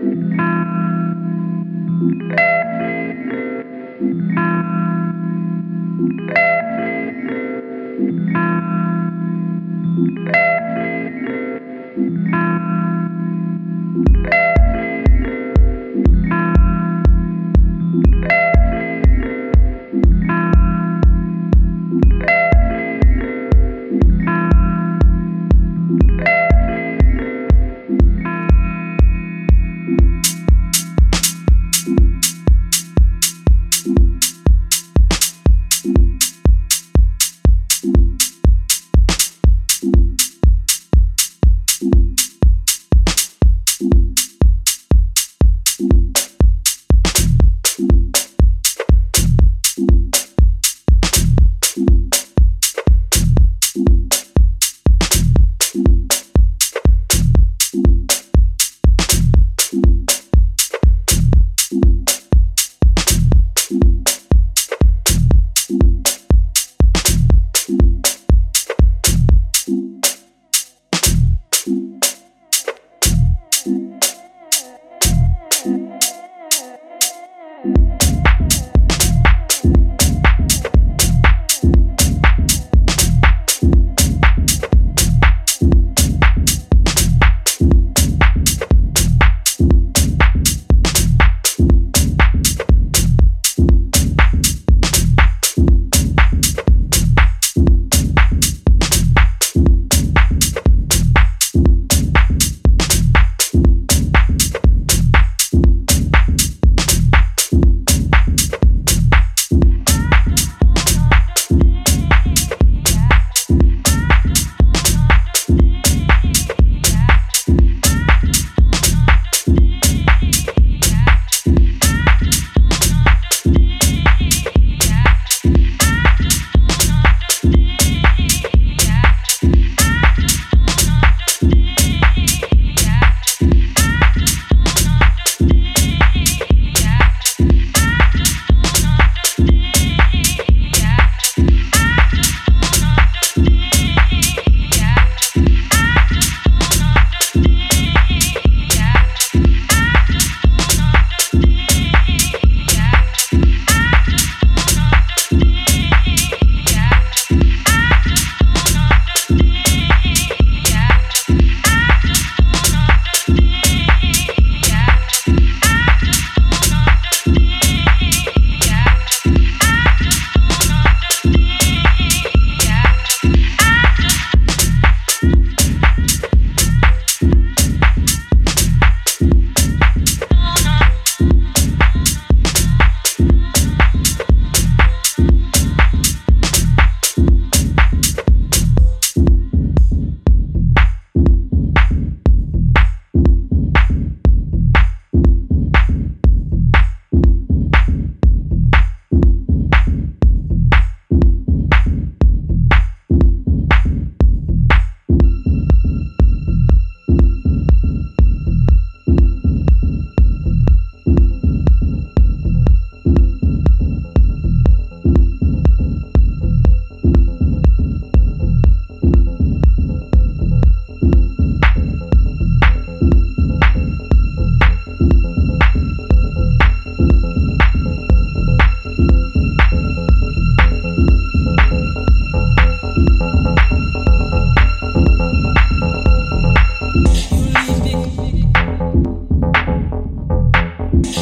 Thank you.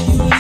you.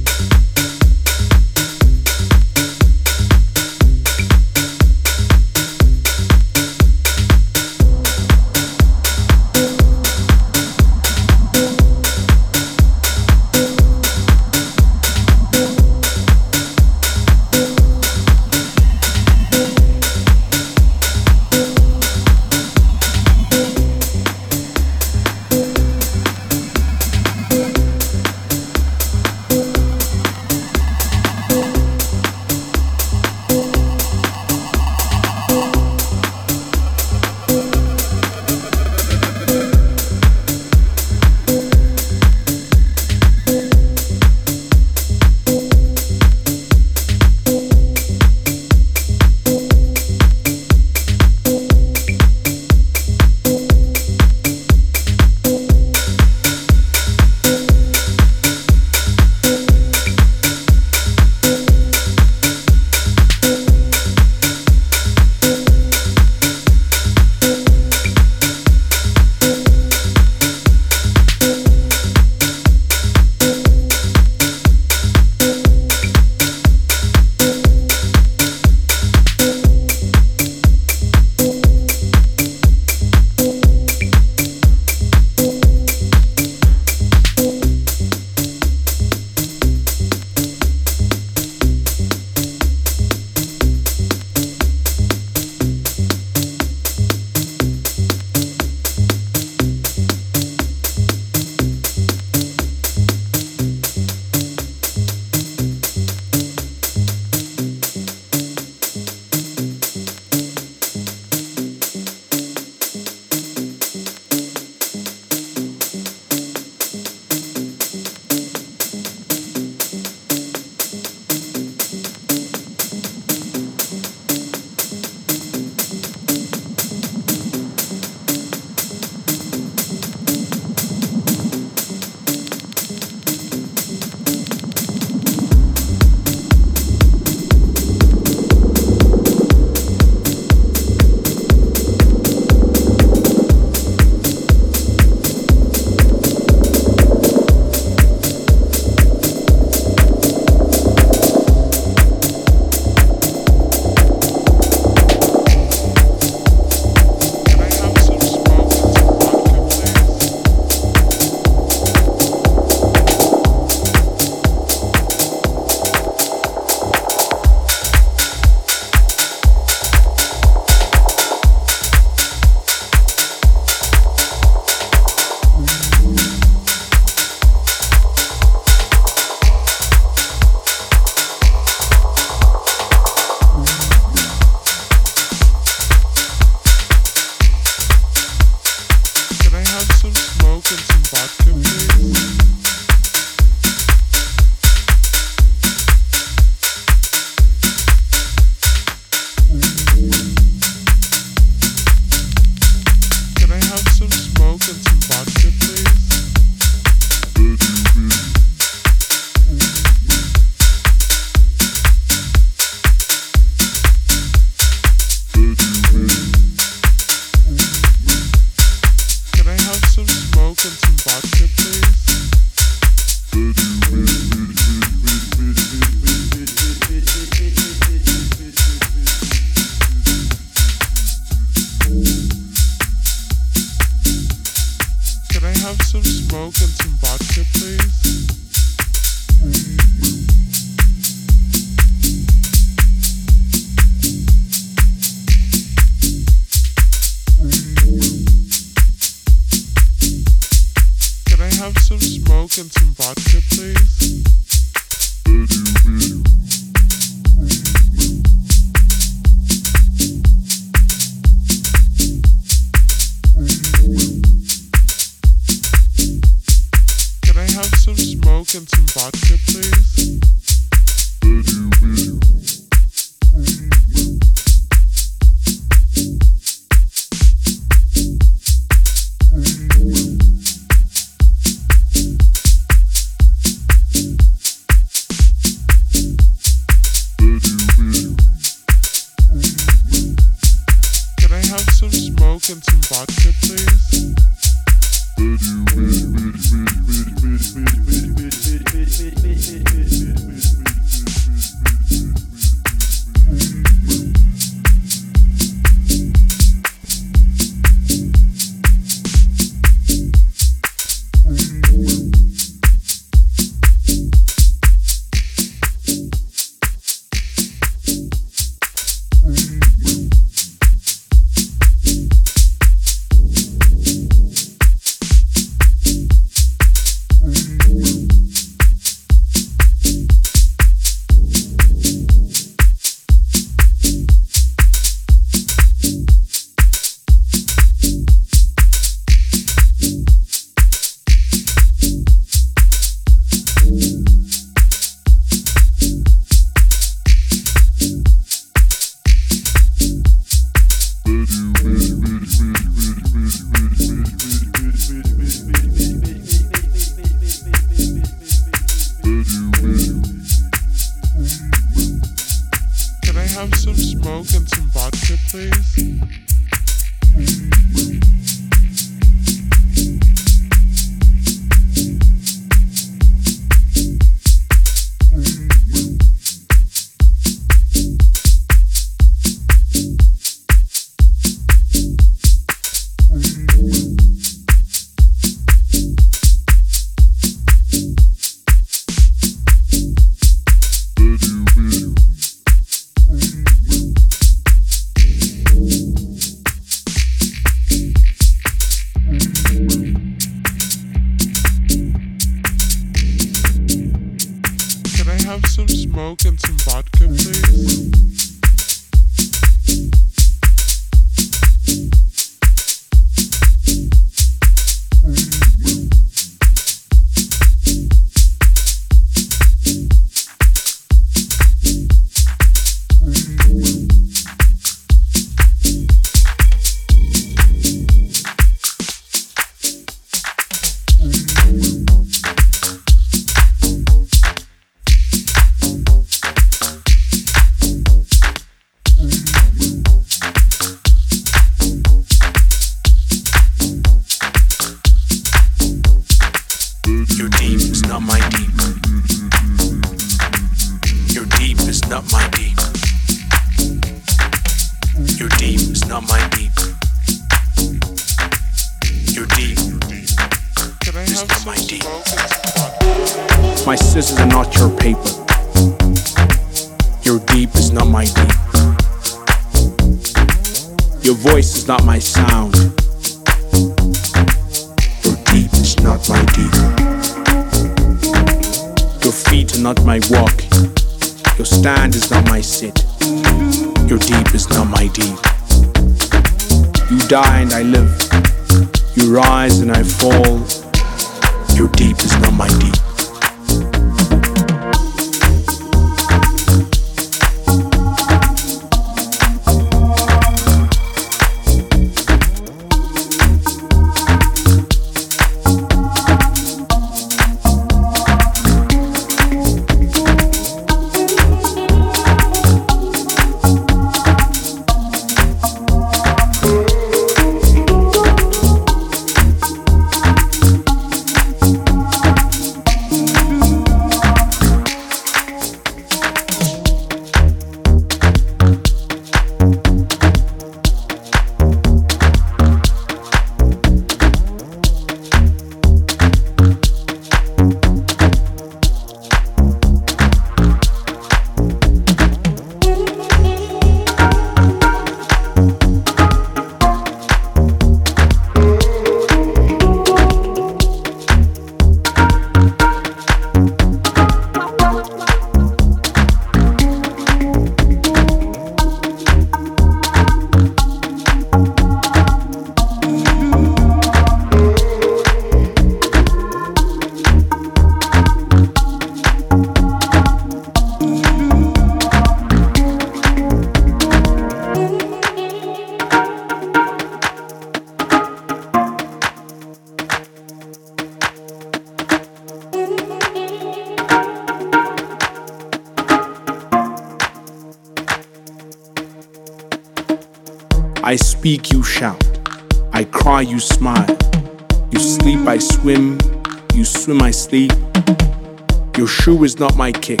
Not my kick.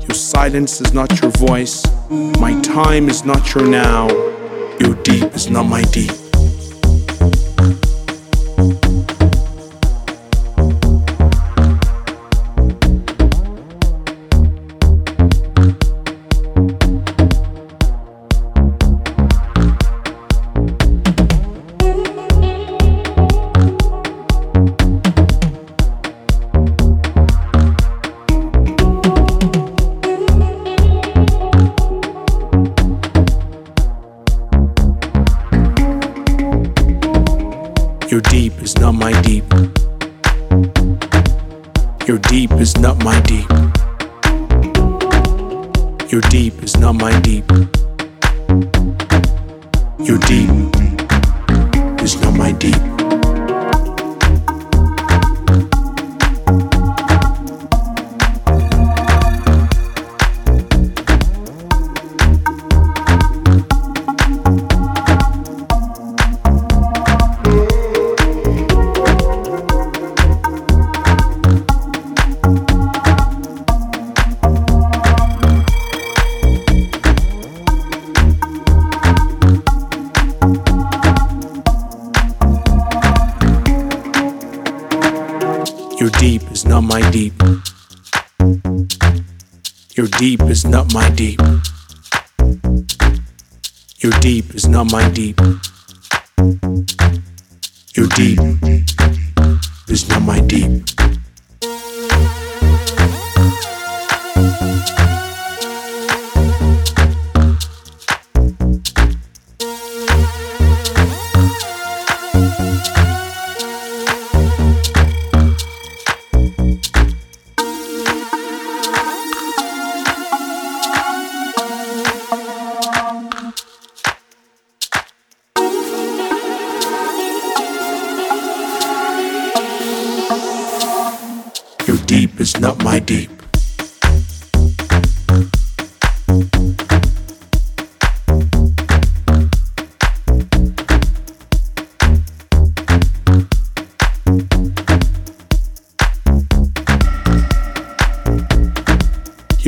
Your silence is not your voice. My time is not your now. Your deep is not my deep.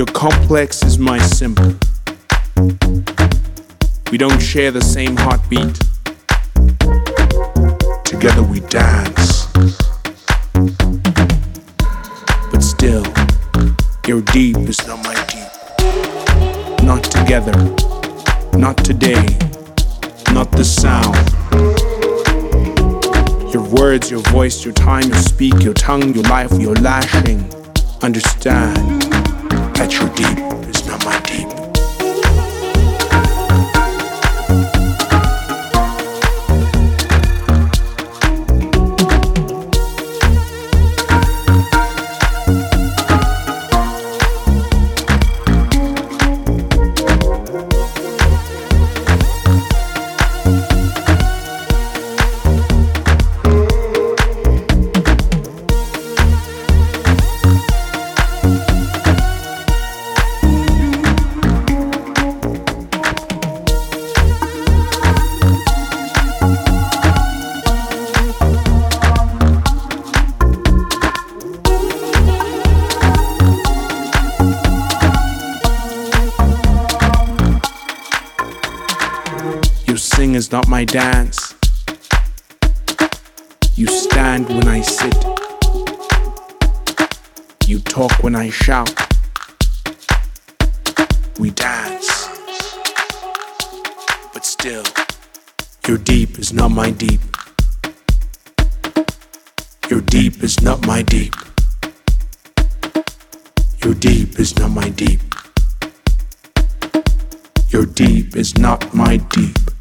Your complex is my simple. We don't share the same heartbeat. Together we dance. But still, your deep is not my deep. Not together. Not today. Not the sound. Your words, your voice, your time, your speak, your tongue, your life, your lashing. Understand that your deep my dance. You stand when I sit. You talk when I shout. We dance. But still, your deep is not my deep. Your deep is not my deep. Your deep is not my deep. Your deep is not my deep.